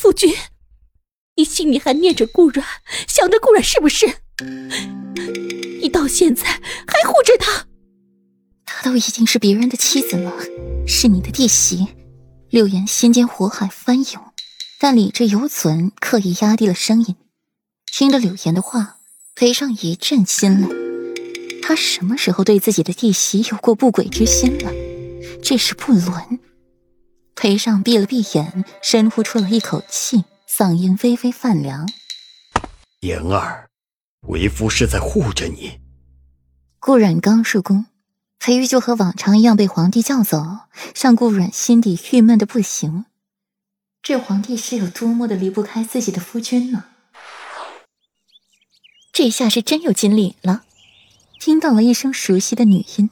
夫君，你心里还念着顾阮，想着顾阮是不是？你到现在还护着他？她都已经是别人的妻子了，是你的弟媳。柳岩心间火海翻涌，但理智犹存，刻意压低了声音。听着柳岩的话，裴尚一阵心累。他什么时候对自己的弟媳有过不轨之心了？这是不伦。裴尚闭了闭眼，深呼出了一口气，嗓音微微泛凉：“言儿，为夫是在护着你。”顾阮刚入宫。裴玉就和往常一样被皇帝叫走，让顾阮心底郁闷的不行。这皇帝是有多么的离不开自己的夫君呢？这下是真有锦鲤了，听到了一声熟悉的女音。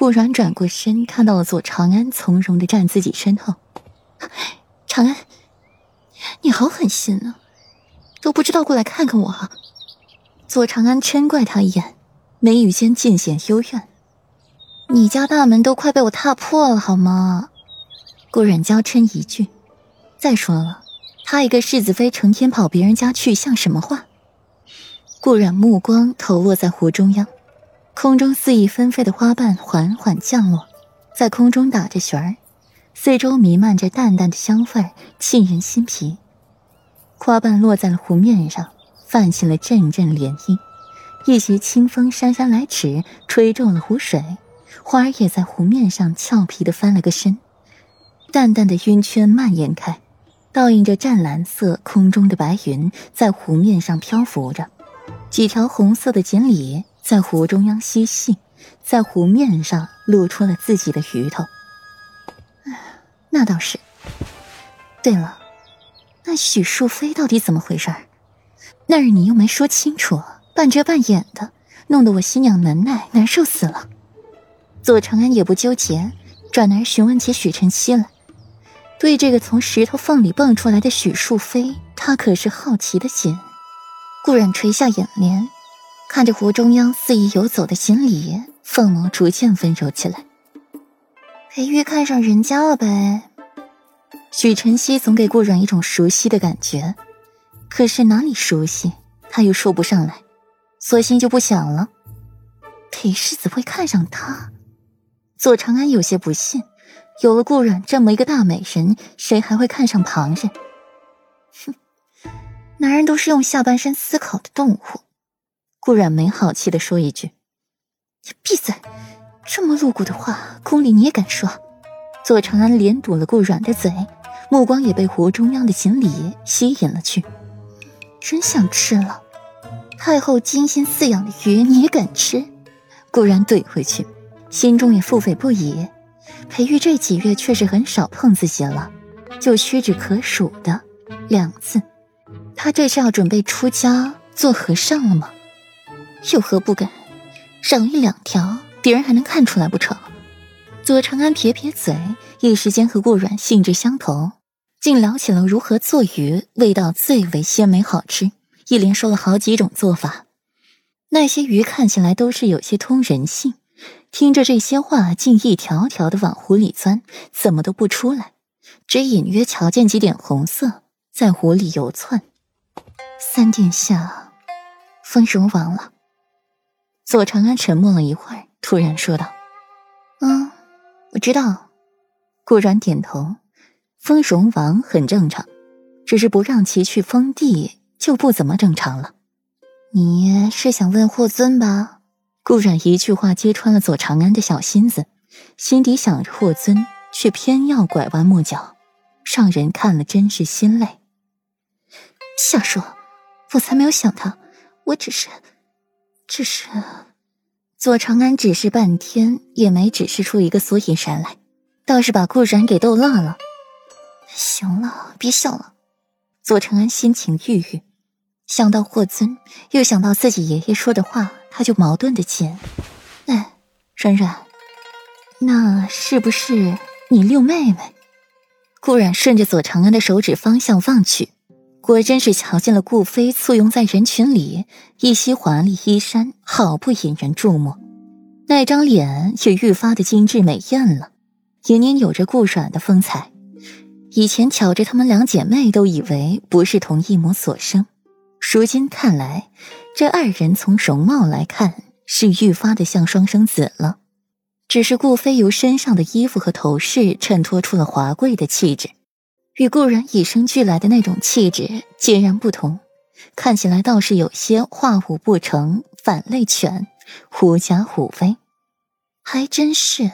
顾阮转过身，看到了左长安从容的站自己身后。长安，你好狠心啊，都不知道过来看看我。左长安嗔怪他一眼，眉宇间尽显幽怨。你家大门都快被我踏破了，好吗？顾阮娇嗔一句。再说了，他一个世子妃，成天跑别人家去，像什么话？顾阮目光投落在湖中央，空中肆意纷飞的花瓣缓缓降落，在空中打着旋儿，四周弥漫着淡淡的香味，沁人心脾。花瓣落在了湖面上，泛起了阵阵涟漪，一袭清风姗姗来迟，吹皱了湖水。花儿也在湖面上俏皮的翻了个身，淡淡的晕圈蔓延开，倒映着湛蓝色空中的白云，在湖面上漂浮着。几条红色的锦鲤在湖中央嬉戏，在湖面上露出了自己的鱼头。那倒是。对了，那许淑妃到底怎么回事？那日你又没说清楚，半遮半掩的，弄得我心痒难耐，难受死了。左长安也不纠结，转而询问起许晨曦来。对这个从石头缝里蹦出来的许淑妃，他可是好奇的紧。顾然垂下眼帘，看着湖中央肆意游走的锦鲤，凤眸逐渐温柔起来。裴玉看上人家了呗？许晨曦总给顾阮一种熟悉的感觉，可是哪里熟悉，他又说不上来，索性就不想了。裴世子会看上他？左长安有些不信，有了顾阮这么一个大美人，谁还会看上旁人？哼，男人都是用下半身思考的动物。顾阮没好气的说一句：“你闭嘴！这么露骨的话，宫里你也敢说？”左长安连堵了顾阮的嘴，目光也被湖中央的锦鲤吸引了去。真想吃了！太后精心饲养的鱼，你也敢吃？顾然怼回去。心中也腹诽不已，裴玉这几月确实很少碰自己了，就屈指可数的两次。他这是要准备出家做和尚了吗？有何不敢？少一两条，别人还能看出来不成？左长安撇撇嘴，一时间和顾阮兴致相投，竟聊起了如何做鱼味道最为鲜美好吃，一连说了好几种做法。那些鱼看起来都是有些通人性。听着这些话，竟一条条的往湖里钻，怎么都不出来，只隐约瞧见几点红色在湖里游窜。三殿下，封荣王了。左长安沉默了一会儿，突然说道：“嗯，我知道。”顾然点头。封荣王很正常，只是不让其去封地就不怎么正常了。你是想问霍尊吧？顾然一句话揭穿了左长安的小心思，心底想着霍尊，却偏要拐弯抹角，让人看了真是心累。瞎说，我才没有想他，我只是，只是……左长安指示半天也没指示出一个所以然来，倒是把顾然给逗乐了。行了，别笑了。左长安心情郁郁，想到霍尊，又想到自己爷爷说的话。他就矛盾的紧，哎，软软，那是不是你六妹妹？顾然顺着左长安的手指方向望去，果真是瞧见了顾飞簇拥在人群里，一袭华丽衣衫，好不引人注目。那张脸也愈发的精致美艳了，也年有着顾软的风采。以前瞧着她们两姐妹，都以为不是同一母所生。如今看来，这二人从容貌来看，是愈发的像双生子了。只是顾飞由身上的衣服和头饰衬托出了华贵的气质，与顾然与生俱来的那种气质截然不同，看起来倒是有些画虎不成反类犬，狐假虎威，还真是。